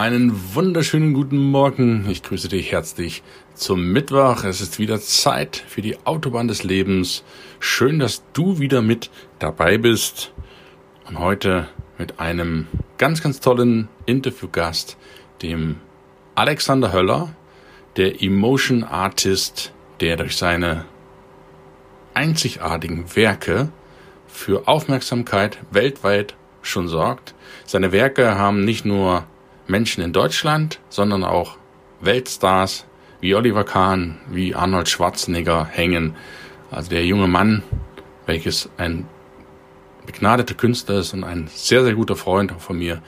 Einen wunderschönen guten Morgen. Ich grüße dich herzlich zum Mittwoch. Es ist wieder Zeit für die Autobahn des Lebens. Schön, dass du wieder mit dabei bist. Und heute mit einem ganz, ganz tollen Interviewgast, dem Alexander Höller, der Emotion Artist, der durch seine einzigartigen Werke für Aufmerksamkeit weltweit schon sorgt. Seine Werke haben nicht nur Menschen in Deutschland, sondern auch Weltstars wie Oliver Kahn, wie Arnold Schwarzenegger hängen. Also der junge Mann, welches ein begnadeter Künstler ist und ein sehr, sehr guter Freund von mir.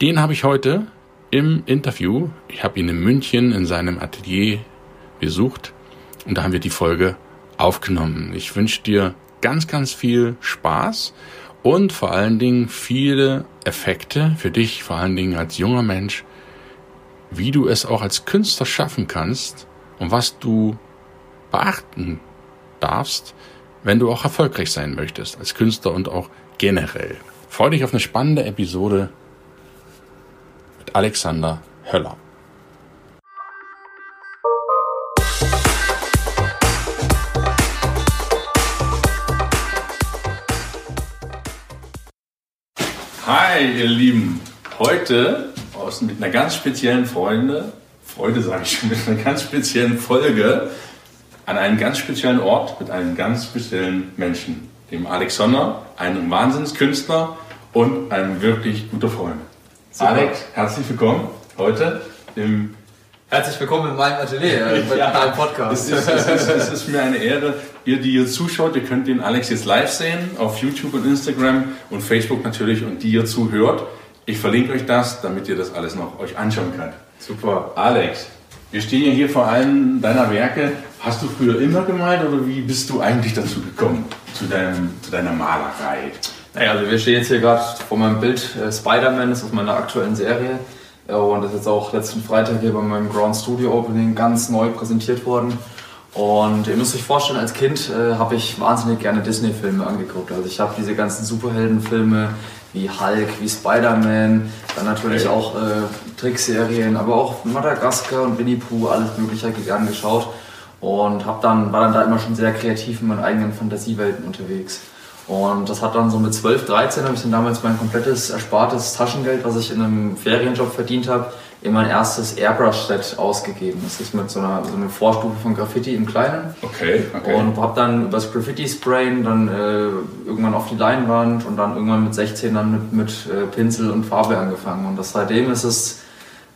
Den habe ich heute im Interview. Ich habe ihn in München in seinem Atelier besucht und da haben wir die Folge aufgenommen. Ich wünsche dir ganz, ganz viel Spaß und vor allen Dingen viele Effekte für dich, vor allen Dingen als junger Mensch, wie du es auch als Künstler schaffen kannst und was du beachten darfst, wenn du auch erfolgreich sein möchtest als Künstler und auch generell. Freue dich auf eine spannende Episode mit Alexander Höller. Hi, ihr Lieben. Heute aus, mit einer ganz speziellen Freunde, Freude sage ich schon, mit einer ganz speziellen Folge an einem ganz speziellen Ort mit einem ganz speziellen Menschen, dem Alexander, einem Wahnsinnskünstler und einem wirklich guter Freund. Super. Alex, herzlich willkommen heute im Herzlich willkommen in meinem Atelier, äh, bei ja, meinem Podcast. Es ist, es, ist, es ist, mir eine Ehre. Ihr, die hier zuschaut, ihr könnt den Alex jetzt live sehen auf YouTube und Instagram und Facebook natürlich und die ihr zuhört. Ich verlinke euch das, damit ihr das alles noch euch anschauen könnt. Super. Alex, wir stehen ja hier vor einem deiner Werke. Hast du früher immer gemalt oder wie bist du eigentlich dazu gekommen, zu, deinem, zu deiner Malerei? Naja, also wir stehen jetzt hier gerade vor meinem Bild äh, Spider-Man, das ist aus meiner aktuellen Serie. Und das ist jetzt auch letzten Freitag hier bei meinem Ground Studio Opening ganz neu präsentiert worden. Und ihr müsst euch vorstellen, als Kind äh, habe ich wahnsinnig gerne Disney-Filme angeguckt. Also ich habe diese ganzen Superheldenfilme wie Hulk, wie Spider-Man, dann natürlich auch äh, Trickserien, aber auch Madagaskar und Winnie Pooh, alles Mögliche angeschaut. Und hab dann, war dann da immer schon sehr kreativ in meinen eigenen Fantasiewelten unterwegs. Und das hat dann so mit 12, 13 habe ich dann damals mein komplettes erspartes Taschengeld, was ich in einem Ferienjob verdient habe, in mein erstes Airbrush-Set ausgegeben. Das ist mit so einer, so einer Vorstufe von Graffiti im Kleinen. Okay, okay. Und habe dann übers Graffiti-Sprayen dann äh, irgendwann auf die Leinwand und dann irgendwann mit 16 dann mit, mit äh, Pinsel und Farbe angefangen. Und das, seitdem ist es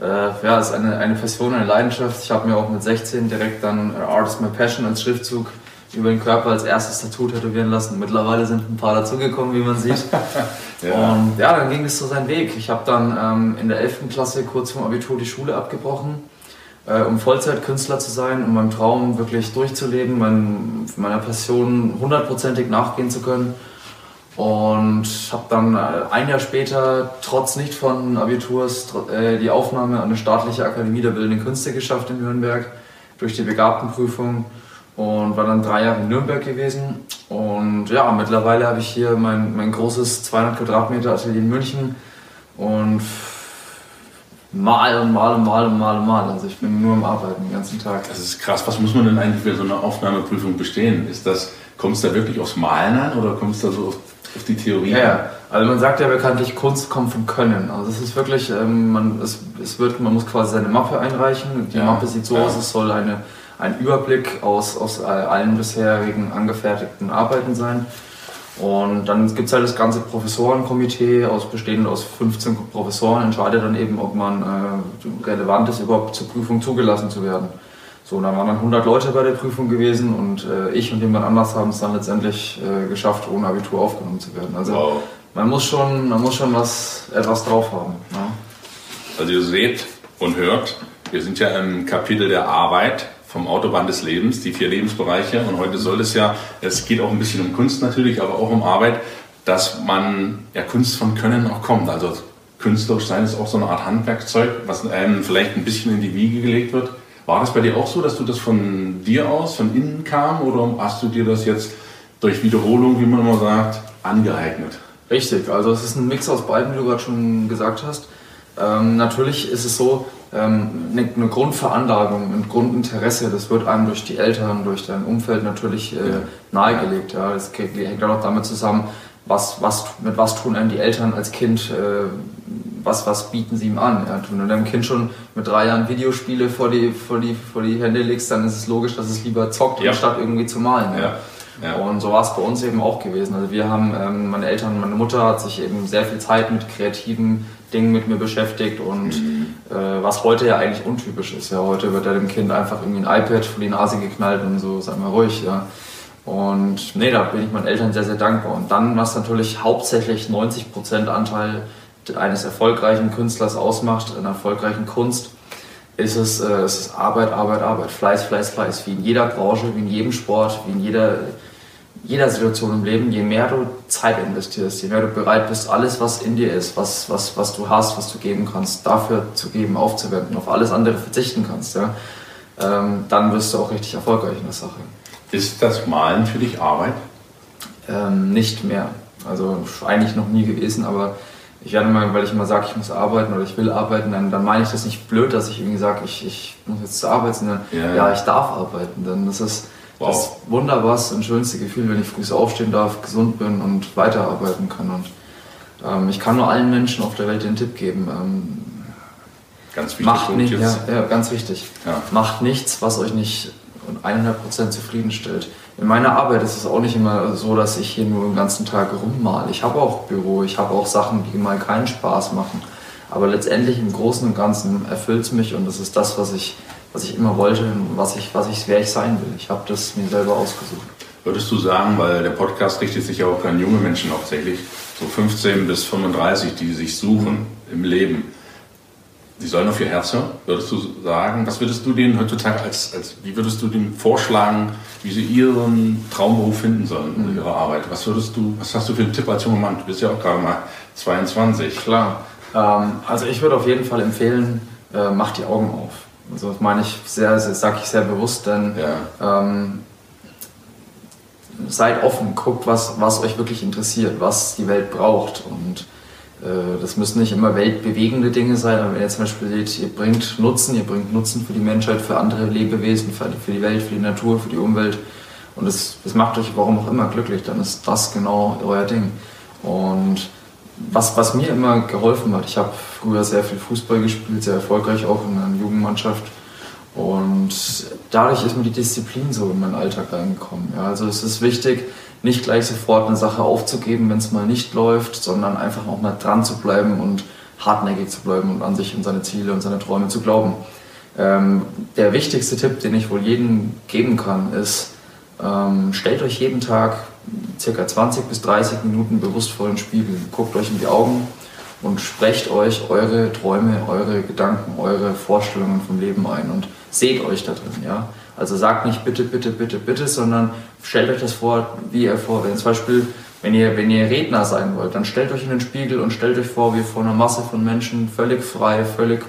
äh, ja, ist eine, eine Passion, eine Leidenschaft. Ich habe mir auch mit 16 direkt dann äh, Art is my Passion als Schriftzug über den Körper als erstes Tattoo tätowieren lassen. Mittlerweile sind ein paar dazugekommen, wie man sieht. ja. Und ja, dann ging es so seinen Weg. Ich habe dann ähm, in der 11. Klasse kurz vorm Abitur die Schule abgebrochen, äh, um Vollzeitkünstler zu sein, um meinem Traum wirklich durchzuleben, mein, meiner Passion hundertprozentig nachgehen zu können. Und habe dann äh, ein Jahr später, trotz nicht von Abiturs, äh, die Aufnahme an eine staatliche Akademie der Bildenden Künste geschafft in Nürnberg durch die Begabtenprüfung und war dann drei Jahre in Nürnberg gewesen. Und ja, mittlerweile habe ich hier mein, mein großes 200 Quadratmeter Atelier in München und mal und mal und mal und mal und mal. Also ich bin nur am Arbeiten den ganzen Tag. Das ist krass. Was muss man denn eigentlich für so eine Aufnahmeprüfung bestehen? Ist das, kommt es da wirklich aufs Malen an oder kommt es da so auf, auf die Theorie ja, ja, also man sagt ja bekanntlich, Kunst kommt vom Können. Also es ist wirklich, ähm, man, es, es wird, man muss quasi seine Mappe einreichen. Die ja. Mappe sieht so ja. aus, es soll eine ein Überblick aus, aus allen bisherigen angefertigten Arbeiten sein. Und dann gibt es halt das ganze Professorenkomitee, aus, bestehend aus 15 Professoren, entscheidet dann eben, ob man äh, relevant ist, überhaupt zur Prüfung zugelassen zu werden. So, dann waren dann 100 Leute bei der Prüfung gewesen und äh, ich und jemand anders haben es dann letztendlich äh, geschafft, ohne Abitur aufgenommen zu werden. Also wow. man muss schon, man muss schon was, etwas drauf haben. Ja. Also ihr seht und hört, wir sind ja im Kapitel der Arbeit vom Autobahn des Lebens, die vier Lebensbereiche. Und heute soll es ja, es geht auch ein bisschen um Kunst natürlich, aber auch um Arbeit, dass man ja Kunst von Können auch kommt. Also künstlerisch sein ist auch so eine Art Handwerkzeug, was einem vielleicht ein bisschen in die Wiege gelegt wird. War das bei dir auch so, dass du das von dir aus, von innen kam oder hast du dir das jetzt durch Wiederholung, wie man immer sagt, angeeignet? Richtig, also es ist ein Mix aus beiden, wie du gerade schon gesagt hast. Ähm, natürlich ist es so, eine, eine, Grundveranlagung, ein Grundinteresse, das wird einem durch die Eltern, durch dein Umfeld natürlich äh, nahegelegt. Ja. Das hängt auch damit zusammen, was, was, mit was tun einem die Eltern als Kind, äh, was, was bieten sie ihm an. Ja. Wenn du deinem Kind schon mit drei Jahren Videospiele vor die, vor, die, vor die Hände legst, dann ist es logisch, dass es lieber zockt, ja. anstatt irgendwie zu malen. Ja. Und so war es bei uns eben auch gewesen. Also wir haben, ähm, meine Eltern, meine Mutter hat sich eben sehr viel Zeit mit kreativen Dingen mit mir beschäftigt und mhm. äh, was heute ja eigentlich untypisch ist. Ja, heute wird ja dem Kind einfach irgendwie ein iPad vor die Nase geknallt und so, sag mal ruhig, ja. Und nee, da bin ich meinen Eltern sehr, sehr dankbar. Und dann, was natürlich hauptsächlich 90% Anteil eines erfolgreichen Künstlers ausmacht, einer erfolgreichen Kunst, ist es, äh, es ist Arbeit, Arbeit, Arbeit, Fleiß, Fleiß, Fleiß. Wie in jeder Branche, wie in jedem Sport, wie in jeder jeder Situation im Leben, je mehr du Zeit investierst, je mehr du bereit bist, alles, was in dir ist, was, was, was du hast, was du geben kannst, dafür zu geben, aufzuwenden, auf alles andere verzichten kannst, ja, ähm, dann wirst du auch richtig erfolgreich in der Sache. Ist das Malen für dich Arbeit? Ähm, nicht mehr. Also eigentlich noch nie gewesen, aber ich werde mal, weil ich immer sage, ich muss arbeiten oder ich will arbeiten, dann, dann meine ich das nicht blöd, dass ich irgendwie sage, ich, ich muss jetzt zur Arbeit, sondern ja, ja. ja ich darf arbeiten. Denn das ist wow. das wunderbarste und schönste Gefühl, wenn ich früh aufstehen darf, gesund bin und weiterarbeiten kann. Und ähm, ich kann nur allen Menschen auf der Welt den Tipp geben. Ähm, ganz wichtig. Macht nicht, ja, ja, ganz wichtig. Ja. Macht nichts, was euch nicht 100% zufriedenstellt. In meiner Arbeit ist es auch nicht immer so, dass ich hier nur den ganzen Tag rummale. Ich habe auch Büro, ich habe auch Sachen, die mal keinen Spaß machen. Aber letztendlich im Großen und Ganzen erfüllt es mich und das ist das, was ich was ich immer wollte und was ich, was ich, wer ich sein will. Ich habe das mir selber ausgesucht. Würdest du sagen, weil der Podcast richtet sich ja auch an junge Menschen hauptsächlich, so 15 bis 35, die sich suchen im Leben, die sollen auf ihr Herz hören? Würdest du sagen, was würdest du denen heutzutage als, als wie würdest du denen vorschlagen, wie sie ihren Traumberuf finden sollen mhm. ihre Arbeit? Was würdest du, was hast du für einen Tipp als junger Mann? Du bist ja auch gerade mal 22. Klar. Ähm, also ich würde auf jeden Fall empfehlen, äh, mach die Augen auf. Also das meine ich sehr, sehr sage ich sehr bewusst, denn ja. ähm, seid offen, guckt, was, was euch wirklich interessiert, was die Welt braucht. Und äh, das müssen nicht immer weltbewegende Dinge sein, aber wenn ihr zum Beispiel seht, ihr bringt Nutzen, ihr bringt Nutzen für die Menschheit, für andere Lebewesen, für, für die Welt, für die Natur, für die Umwelt und das, das macht euch warum auch immer glücklich, dann ist das genau euer Ding. Und was, was mir immer geholfen hat, ich habe früher sehr viel Fußball gespielt, sehr erfolgreich auch in einer Jugendmannschaft. Und dadurch ist mir die Disziplin so in meinen Alltag reingekommen. Ja, also es ist wichtig, nicht gleich sofort eine Sache aufzugeben, wenn es mal nicht läuft, sondern einfach auch mal dran zu bleiben und hartnäckig zu bleiben und an sich und seine Ziele und seine Träume zu glauben. Ähm, der wichtigste Tipp, den ich wohl jedem geben kann, ist, ähm, stellt euch jeden Tag circa 20 bis 30 Minuten bewusst vor den Spiegel. Guckt euch in die Augen und sprecht euch eure Träume, eure Gedanken, eure Vorstellungen vom Leben ein und seht euch da drin. Ja? Also sagt nicht bitte, bitte, bitte, bitte, sondern stellt euch das vor, wie ihr vor. Wenn zum Beispiel, wenn ihr, wenn ihr Redner sein wollt, dann stellt euch in den Spiegel und stellt euch vor, wie ihr vor einer Masse von Menschen völlig frei, völlig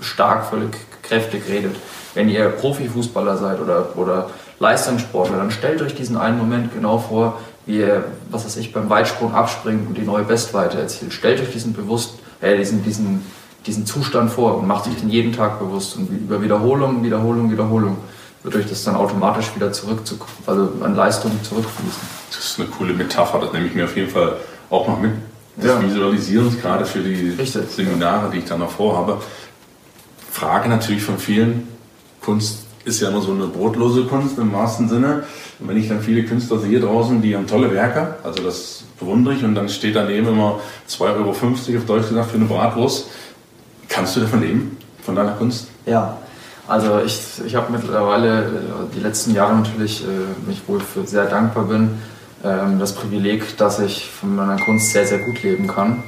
stark, völlig kräftig redet. Wenn ihr Profifußballer seid oder, oder Leistungssportler, dann stellt euch diesen einen Moment genau vor, wie ihr, was weiß ich, beim Weitsprung abspringt und die neue Bestweite erzielt. Stellt euch diesen bewusst, äh, diesen, diesen, diesen Zustand vor und macht sich den jeden Tag bewusst und über Wiederholung, Wiederholung, Wiederholung wird euch das dann automatisch wieder zurück, also an Leistung zurückfließen. Das ist eine coole Metapher, das nehme ich mir auf jeden Fall auch noch mit. Das ja. Visualisieren, gerade für die Richtig. Seminare, die ich dann noch vorhabe. Frage natürlich von vielen, Kunst ist ja immer so eine brotlose Kunst im wahrsten Sinne. Und wenn ich dann viele Künstler sehe draußen, die haben tolle Werke, also das bewundere ich, und dann steht daneben immer 2,50 Euro auf Deutsch gesagt für eine Bratwurst. Kannst du davon leben, von deiner Kunst? Ja, also ich, ich habe mittlerweile äh, die letzten Jahre natürlich, äh, mich wohl für sehr dankbar bin, ähm, das Privileg, dass ich von meiner Kunst sehr, sehr gut leben kann.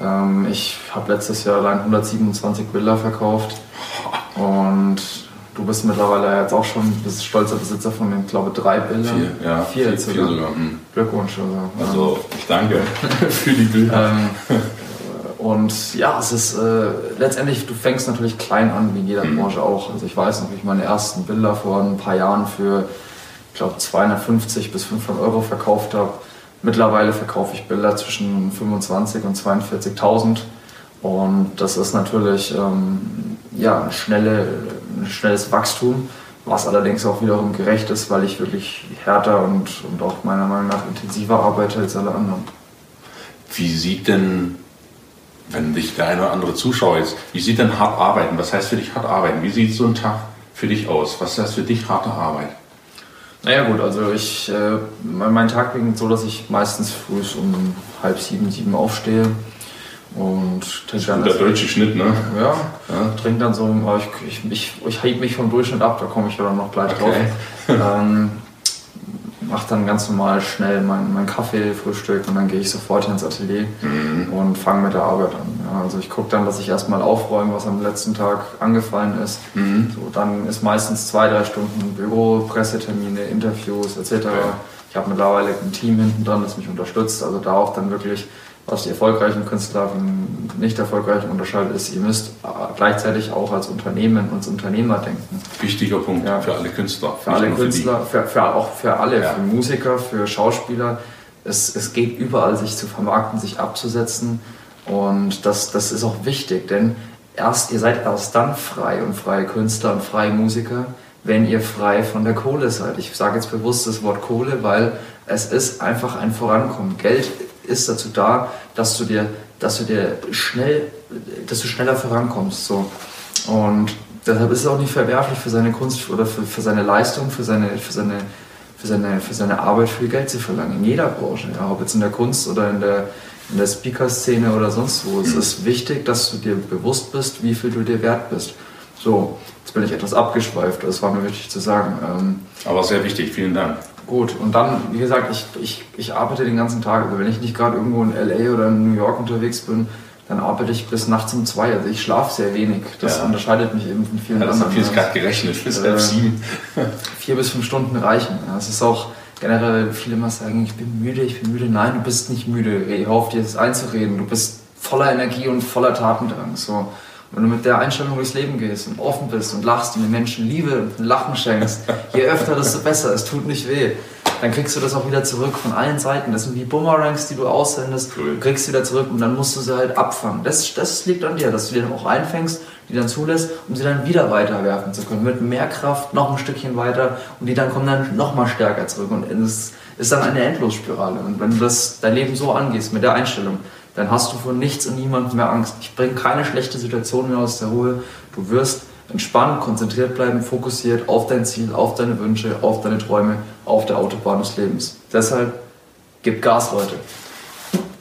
Ähm, ich habe letztes Jahr allein 127 Bilder verkauft und du bist mittlerweile jetzt auch schon bist stolzer Besitzer von den, glaube drei Bildern. Vier, ja. Vier, vier, vier sogar. Hm. Glückwunsch. Also, also ich danke für die Bilder. Ähm, und ja, es ist äh, letztendlich, du fängst natürlich klein an, wie in jeder mhm. Branche auch. Also ich weiß noch, wie ich meine ersten Bilder vor ein paar Jahren für, ich glaube, 250 bis 500 Euro verkauft habe. Mittlerweile verkaufe ich Bilder zwischen 25 und 42.000. Und das ist natürlich ähm, ja, ein, schnelle, schnelles Wachstum, was allerdings auch wiederum gerecht ist, weil ich wirklich härter und, und auch meiner Meinung nach intensiver arbeite als alle anderen. Wie sieht denn wenn dich der eine oder andere Zuschauer jetzt, wie sieht denn hart arbeiten? Was heißt für dich hart arbeiten? Wie sieht so ein Tag für dich aus? Was heißt für dich harte Arbeit? Naja gut, also ich, äh, mein Tag beginnt so, dass ich meistens früh um halb sieben, sieben aufstehe und trinke dann... Der deutsche Schnitt, ne? Ja, ja. trinke dann so, ich, ich, ich, ich hebe mich vom Durchschnitt ab, da komme ich ja dann noch gleich okay. drauf. ähm, mache dann ganz normal schnell meinen mein Kaffee, Frühstück und dann gehe ich sofort ins Atelier mhm. und fange mit der Arbeit an. Ja, also ich gucke dann, dass ich erstmal aufräume, was am letzten Tag angefallen ist. Mhm. So, dann ist meistens zwei, drei Stunden Büro, Pressetermine, Interviews etc. Okay. Ich habe mittlerweile ein Team hinten dran, das mich unterstützt. Also da auch dann wirklich was die erfolgreichen Künstler von nicht erfolgreichen unterscheidet, ist, ihr müsst gleichzeitig auch als Unternehmen und als Unternehmer denken. Wichtiger Punkt ja. für alle Künstler. Für alle Künstler, für, für, auch für alle, ja. für Musiker, für Schauspieler. Es, es geht überall, sich zu vermarkten, sich abzusetzen. Und das, das ist auch wichtig, denn erst, ihr seid erst dann frei und freie Künstler und freie Musiker, wenn ihr frei von der Kohle seid. Ich sage jetzt bewusst das Wort Kohle, weil es ist einfach ein Vorankommen. Geld ist dazu da, dass du dir, dass du dir schnell, dass du schneller vorankommst. So. Und deshalb ist es auch nicht verwerflich für seine Kunst oder für, für seine Leistung, für seine, für seine für seine, für seine Arbeit viel Geld zu verlangen. In jeder Branche, ja, ob jetzt in der Kunst oder in der, in der Speaker-Szene oder sonst wo. Es ist wichtig, dass du dir bewusst bist, wie viel du dir wert bist. So, jetzt bin ich etwas abgeschweift, das war mir wichtig zu sagen. Ähm, Aber sehr wichtig, vielen Dank. Gut, und dann, wie gesagt, ich, ich, ich arbeite den ganzen Tag. Also wenn ich nicht gerade irgendwo in LA oder in New York unterwegs bin, dann arbeite ich bis nachts um zwei. Also ich schlafe sehr wenig. Das ja. unterscheidet mich eben von vielen ja, das anderen. Das ist gerade gerechnet, bis äh, sieben. vier bis fünf Stunden reichen. Ja, es ist auch generell, viele immer sagen, ich bin müde, ich bin müde. Nein, du bist nicht müde. Ich hoffe dir das einzureden. Du bist voller Energie und voller Tatendrang. So. Wenn du mit der Einstellung durchs Leben gehst und offen bist und lachst und den Menschen Liebe und Lachen schenkst, je öfter, desto besser. Es tut nicht weh. Dann kriegst du das auch wieder zurück von allen Seiten. Das sind wie Boomerangs, die du aussendest. Cool. Du kriegst sie wieder zurück und dann musst du sie halt abfangen. Das, das liegt an dir, dass du die dann auch einfängst, die dann zulässt, um sie dann wieder weiterwerfen zu können. Mit mehr Kraft noch ein Stückchen weiter und die dann kommen dann noch mal stärker zurück. Und es ist dann eine Endlosspirale. Und wenn du das, dein Leben so angehst, mit der Einstellung, dann hast du vor nichts und niemandem mehr Angst. Ich bringe keine schlechte Situation mehr aus der Ruhe. Du wirst entspannt, konzentriert bleiben, fokussiert auf dein Ziel, auf deine Wünsche, auf deine Träume, auf der Autobahn des Lebens. Deshalb gib Gas, Leute.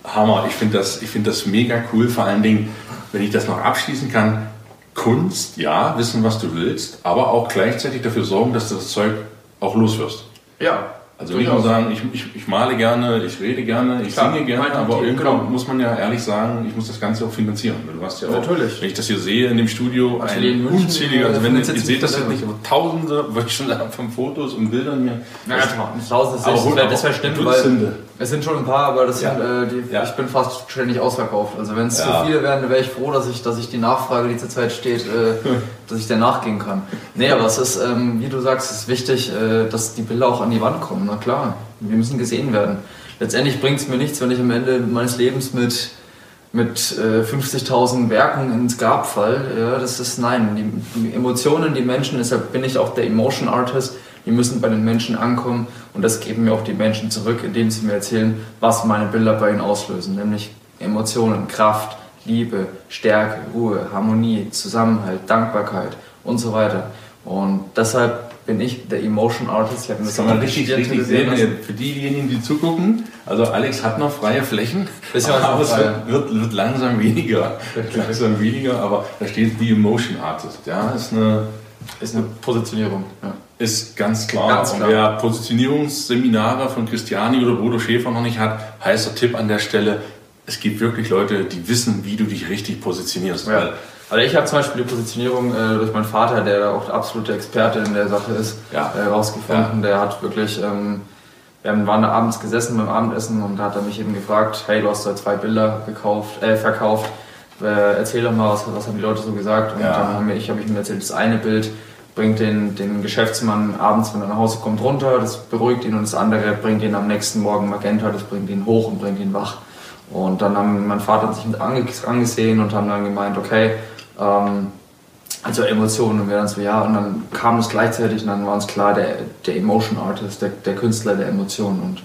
Hammer, ich finde das, find das mega cool, vor allen Dingen, wenn ich das noch abschließen kann. Kunst, ja, wissen, was du willst, aber auch gleichzeitig dafür sorgen, dass du das Zeug auch loswirst. Ja, also ich muss sagen, ich, ich, ich, male gerne, ich rede gerne, ich Klar, singe gerne, aber irgendwann genau. muss man ja ehrlich sagen, ich muss das Ganze auch finanzieren. Du hast ja auch, Natürlich. wenn ich das hier sehe in dem Studio, ein unzähliger, also wenn ihr seht das jetzt nicht, aber tausende, ich schon von Fotos und Bildern mir. Ja, tausende, das, wäre wär schlimm, weil es sind schon ein paar, aber das ja. sind, äh, die, ja. ich bin fast ständig ausverkauft. Also wenn es ja. zu viele wären, wäre ich froh, dass ich, dass ich die Nachfrage, die zurzeit steht, äh, dass ich der nachgehen kann. Nee, aber es ist, ähm, wie du sagst, es ist wichtig, äh, dass die Bilder auch an die Wand kommen. Na klar, wir müssen gesehen werden. Letztendlich bringt es mir nichts, wenn ich am Ende meines Lebens mit mit äh, 50.000 Werken ins Grab fall. Ja, das ist nein. Die, die Emotionen, die Menschen, deshalb bin ich auch der Emotion Artist die müssen bei den Menschen ankommen und das geben mir auch die Menschen zurück, indem sie mir erzählen, was meine Bilder bei ihnen auslösen, nämlich Emotionen, Kraft, Liebe, Stärke, Ruhe, Harmonie, Zusammenhalt, Dankbarkeit und so weiter. Und deshalb bin ich der Emotion Artist. Ich habe das kann man richtig, richtig sehen. Für diejenigen, die zugucken, also Alex hat noch freie Flächen, aber es wird, wird, langsam weniger. langsam weniger, aber da steht The Emotion Artist. Ja, ist eine, ist eine Positionierung. Ja. Ist ganz klar. Ganz klar. Und wer Positionierungsseminare von Christiani oder Bodo Schäfer noch nicht hat, heißer Tipp an der Stelle, es gibt wirklich Leute, die wissen, wie du dich richtig positionierst. Ja. Also ich habe zum Beispiel die Positionierung äh, durch meinen Vater, der auch der absolute Experte in der Sache ist, ja. äh, rausgefunden. Ja. Der hat wirklich, ähm, wir waren da abends gesessen beim Abendessen und da hat er mich eben gefragt, hey, du hast da zwei Bilder gekauft, äh, verkauft, äh, erzähl doch mal, was, was haben die Leute so gesagt? Und ja. dann habe ich, hab ich mir erzählt, das eine Bild bringt den, den Geschäftsmann abends, wenn er nach Hause kommt, runter, das beruhigt ihn und das andere bringt ihn am nächsten Morgen Magenta, das bringt ihn hoch und bringt ihn wach. Und dann haben mein Vater sich mit angesehen und haben dann gemeint, okay, ähm, also Emotionen und wir dann so, ja, und dann kam es gleichzeitig und dann war uns klar, der, der Emotion Artist, der, der Künstler der Emotionen und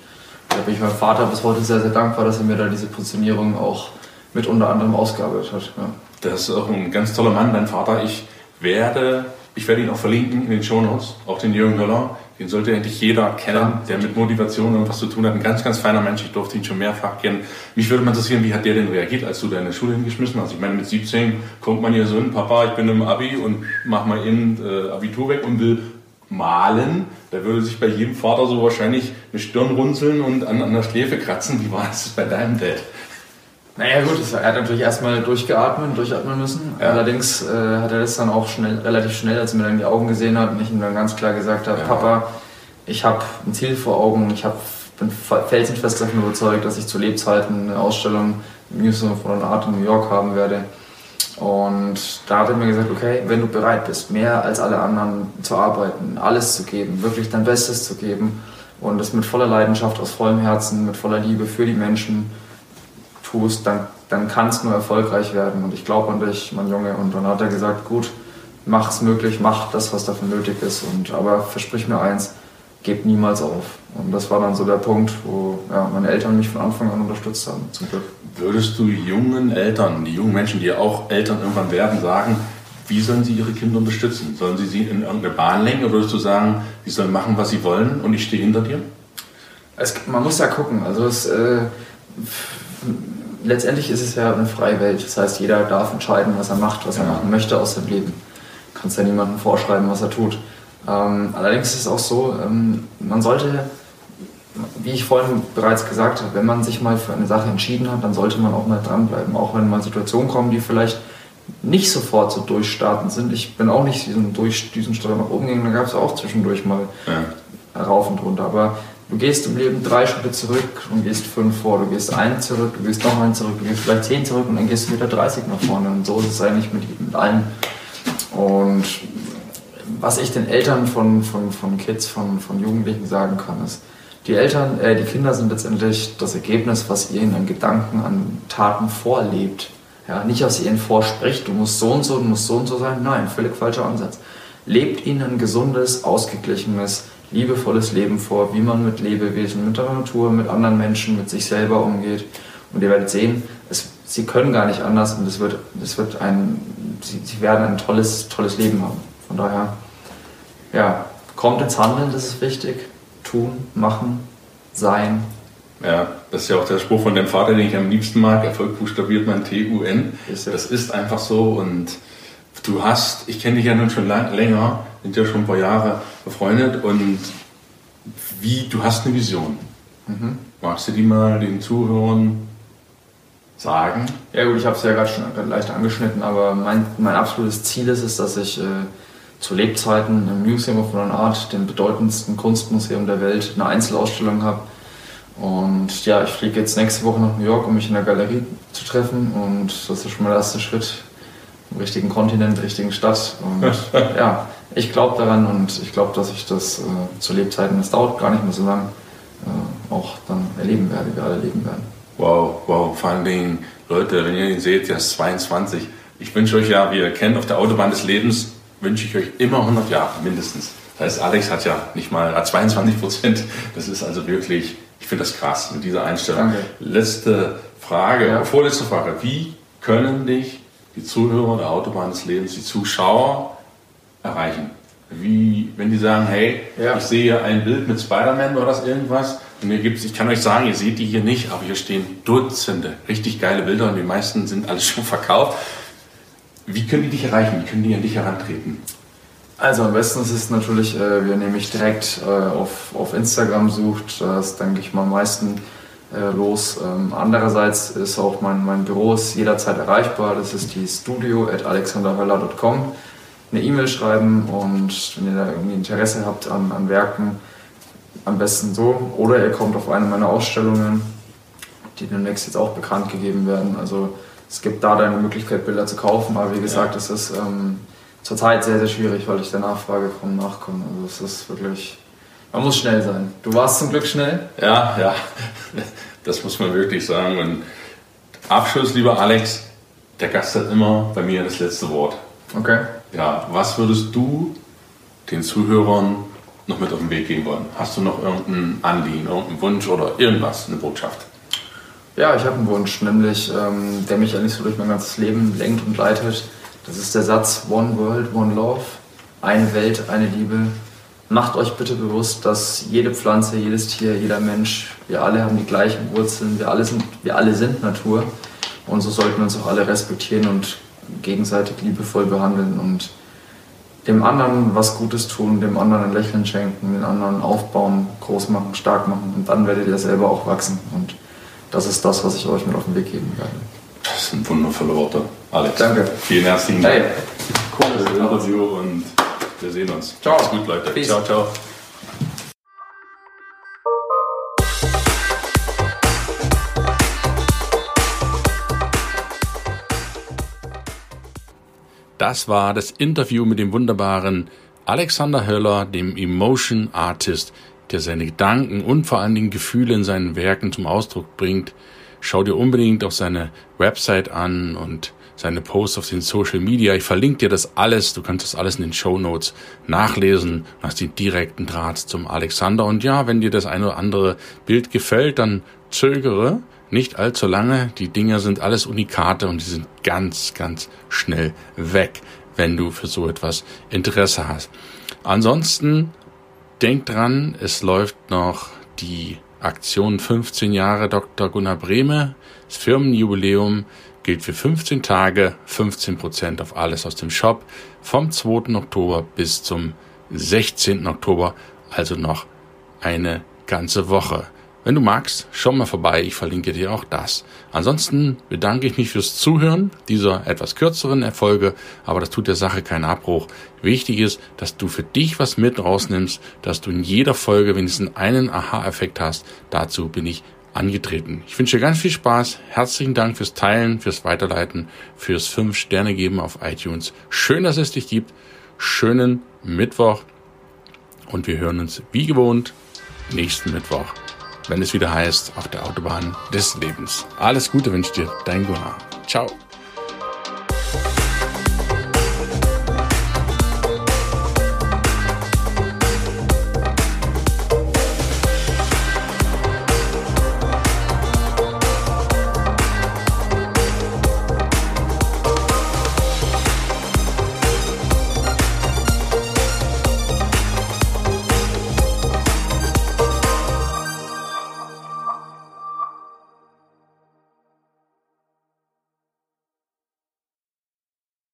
da bin ich meinem Vater bis heute sehr, sehr dankbar, dass er mir da diese Positionierung auch mit unter anderem ausgearbeitet hat. Ja. Das ist auch ein ganz toller Mann, dein Vater. Ich werde, ich werde ihn auch verlinken in den Show Notes, auch den Jürgen Höller. Den sollte eigentlich jeder kennen, der mit Motivation irgendwas zu tun hat. Ein ganz, ganz feiner Mensch. Ich durfte ihn schon mehrfach kennen. Mich würde mal interessieren, wie hat der denn reagiert, als du deine Schule hingeschmissen hast? Ich meine, mit 17 kommt man hier so hin, Papa, ich bin im Abi und mach mal eben äh, Abitur weg und will malen. Da würde sich bei jedem Vater so wahrscheinlich eine Stirn runzeln und an, an der Schläfe kratzen. Wie war das bei deinem Dad? Naja gut, er hat natürlich erstmal durchgeatmet, durchatmen müssen. Ja. Allerdings äh, hat er das dann auch schnell, relativ schnell, als er mir dann in die Augen gesehen hat und ich ihm dann ganz klar gesagt habe, ja. Papa, ich habe ein Ziel vor Augen, ich hab, bin felsenfest davon überzeugt, dass ich zu Lebzeiten eine Ausstellung im Museum of Modern Art in New York haben werde. Und da hat er mir gesagt, okay, wenn du bereit bist, mehr als alle anderen zu arbeiten, alles zu geben, wirklich dein Bestes zu geben und das mit voller Leidenschaft, aus vollem Herzen, mit voller Liebe für die Menschen, tust, dann, dann kannst du nur erfolgreich werden. Und ich glaube an dich, mein Junge. Und dann hat er gesagt, gut, mach es möglich, mach das, was dafür nötig ist. Und, aber versprich mir eins, gib niemals auf. Und das war dann so der Punkt, wo ja, meine Eltern mich von Anfang an unterstützt haben, zum Glück. Würdest du jungen Eltern, die jungen Menschen, die ja auch Eltern irgendwann werden, sagen, wie sollen sie ihre Kinder unterstützen? Sollen sie sie in irgendeine Bahn lenken oder würdest du sagen, sie sollen machen, was sie wollen und ich stehe hinter dir? Es, man muss ja gucken. Also es, äh, letztendlich ist es ja eine freie Welt. Das heißt, jeder darf entscheiden, was er macht, was er machen möchte aus seinem Leben. Du kannst ja niemandem vorschreiben, was er tut. Ähm, allerdings ist es auch so, ähm, man sollte, wie ich vorhin bereits gesagt habe, wenn man sich mal für eine Sache entschieden hat, dann sollte man auch mal dranbleiben. Auch wenn mal Situationen kommen, die vielleicht nicht sofort so durchstarten sind. Ich bin auch nicht diesen durch diesen Steuer nach oben gegangen, da gab es auch zwischendurch mal ja. rauf und runter. Aber Du gehst im Leben drei Schritte zurück und gehst fünf vor. Du gehst einen zurück, du gehst noch einen zurück, du gehst vielleicht zehn zurück und dann gehst du wieder 30 nach vorne. Und so ist es eigentlich mit, mit allen. Und was ich den Eltern von, von, von Kids, von, von Jugendlichen sagen kann, ist, die Eltern, äh, die Kinder sind letztendlich das Ergebnis, was ihr ihnen an Gedanken, an Taten vorlebt. Ja, nicht, was ihr ihnen vorspricht, du musst so und so, du musst so und so sein. Nein, völlig falscher Ansatz. Lebt ihnen ein gesundes, ausgeglichenes, liebevolles Leben vor, wie man mit Lebewesen, mit der Natur, mit anderen Menschen, mit sich selber umgeht. Und ihr werdet sehen, es, sie können gar nicht anders und es wird, es wird ein, sie, sie werden ein tolles, tolles Leben haben. Von daher, ja, kommt ins Handeln, das ist wichtig. Tun, machen, sein. Ja, das ist ja auch der Spruch von dem Vater, den ich am liebsten mag. Erfolg buchstabiert man T-U-N. Das ist einfach so und du hast, ich kenne dich ja nun schon lang, länger, sind ja schon ein paar Jahre befreundet und wie, du hast eine Vision. Mhm. Magst du die mal den Zuhörern sagen? Ja gut, ich habe es ja gerade schon leicht angeschnitten, aber mein, mein absolutes Ziel ist es, dass ich äh, zu Lebzeiten im Museum of Modern Art, dem bedeutendsten Kunstmuseum der Welt, eine Einzelausstellung habe. Und ja, ich fliege jetzt nächste Woche nach New York, um mich in der Galerie zu treffen. Und das ist schon mal der erste Schritt im richtigen Kontinent, richtigen Stadt. Und ja, ich glaube daran und ich glaube, dass ich das äh, zu Lebzeiten, das dauert gar nicht mehr so lang, äh, auch dann erleben werde, wir alle erleben werden. Wow, wow, vor allen Dingen, Leute, wenn ihr ihn seht, der ist 22. Ich wünsche euch ja, wie ihr kennt, auf der Autobahn des Lebens wünsche ich euch immer 100 Jahre mindestens. Das heißt, Alex hat ja nicht mal hat 22 Prozent. Das ist also wirklich, ich finde das krass mit dieser Einstellung. Danke. Letzte Frage, ja. vorletzte Frage. Wie können dich die Zuhörer der Autobahn des Lebens, die Zuschauer erreichen. Wie, wenn die sagen, hey, ja. ich sehe ein Bild mit Spider-Man oder das irgendwas, und mir gibt's, ich kann euch sagen, ihr seht die hier nicht, aber hier stehen Dutzende richtig geile Bilder und die meisten sind alles schon verkauft. Wie können die dich erreichen? Wie können die an dich herantreten? Also am besten ist es natürlich, äh, wenn ihr mich direkt äh, auf, auf Instagram sucht, da ist, denke ich mal, am meisten äh, los. Ähm, andererseits ist auch mein, mein Büro ist jederzeit erreichbar. Das ist die studio at alexanderhöller.com. Eine E-Mail schreiben und wenn ihr da irgendwie Interesse habt an, an Werken, am besten so. Oder ihr kommt auf eine meiner Ausstellungen, die demnächst jetzt auch bekannt gegeben werden. Also es gibt da eine Möglichkeit, Bilder zu kaufen, aber wie gesagt, es ist ähm, zurzeit sehr, sehr schwierig, weil ich der Nachfrage kaum nachkomme. Also es ist wirklich, man muss schnell sein. Du warst zum Glück schnell. Ja, ja, das muss man wirklich sagen. Und Abschluss, lieber Alex, der Gast hat immer bei mir das letzte Wort. Okay. Ja, was würdest du den Zuhörern noch mit auf den Weg geben wollen? Hast du noch irgendein Anliegen, irgendeinen Wunsch oder irgendwas, eine Botschaft? Ja, ich habe einen Wunsch, nämlich ähm, der mich eigentlich so durch mein ganzes Leben lenkt und leitet. Das ist der Satz One World, One Love. Eine Welt, eine Liebe. Macht euch bitte bewusst, dass jede Pflanze, jedes Tier, jeder Mensch, wir alle haben die gleichen Wurzeln, wir alle sind, wir alle sind Natur. Und so sollten wir uns auch alle respektieren und gegenseitig liebevoll behandeln und dem anderen was Gutes tun, dem anderen ein Lächeln schenken, den anderen aufbauen, groß machen, stark machen und dann werdet ihr selber auch wachsen. Und das ist das, was ich euch mit auf den Weg geben werde. Das sind wundervolle Worte, Alex. Danke. Vielen herzlichen Dank. Hey. Cooles Interview und wir sehen uns. Ciao. Macht's gut, Leute. Peace. Ciao, ciao. Das war das Interview mit dem wunderbaren Alexander Höller, dem Emotion Artist, der seine Gedanken und vor allen Dingen Gefühle in seinen Werken zum Ausdruck bringt. Schau dir unbedingt auf seine Website an und seine Posts auf den Social Media. Ich verlinke dir das alles. Du kannst das alles in den Show Notes nachlesen. Du hast den direkten Draht zum Alexander. Und ja, wenn dir das eine oder andere Bild gefällt, dann zögere nicht allzu lange. Die Dinger sind alles Unikate und die sind ganz, ganz schnell weg, wenn du für so etwas Interesse hast. Ansonsten denk dran, es läuft noch die Aktion 15 Jahre Dr. Gunnar Brehme. Das Firmenjubiläum gilt für 15 Tage, 15 Prozent auf alles aus dem Shop vom 2. Oktober bis zum 16. Oktober, also noch eine ganze Woche. Wenn du magst, schau mal vorbei, ich verlinke dir auch das. Ansonsten bedanke ich mich fürs Zuhören dieser etwas kürzeren Erfolge, aber das tut der Sache keinen Abbruch. Wichtig ist, dass du für dich was mit rausnimmst, dass du in jeder Folge wenigstens einen Aha-Effekt hast. Dazu bin ich angetreten. Ich wünsche dir ganz viel Spaß. Herzlichen Dank fürs Teilen, fürs Weiterleiten, fürs 5 Sterne geben auf iTunes. Schön, dass es dich gibt. Schönen Mittwoch. Und wir hören uns wie gewohnt nächsten Mittwoch wenn es wieder heißt, auf der Autobahn des Lebens. Alles Gute wünscht dir dein Gunnar. Ciao.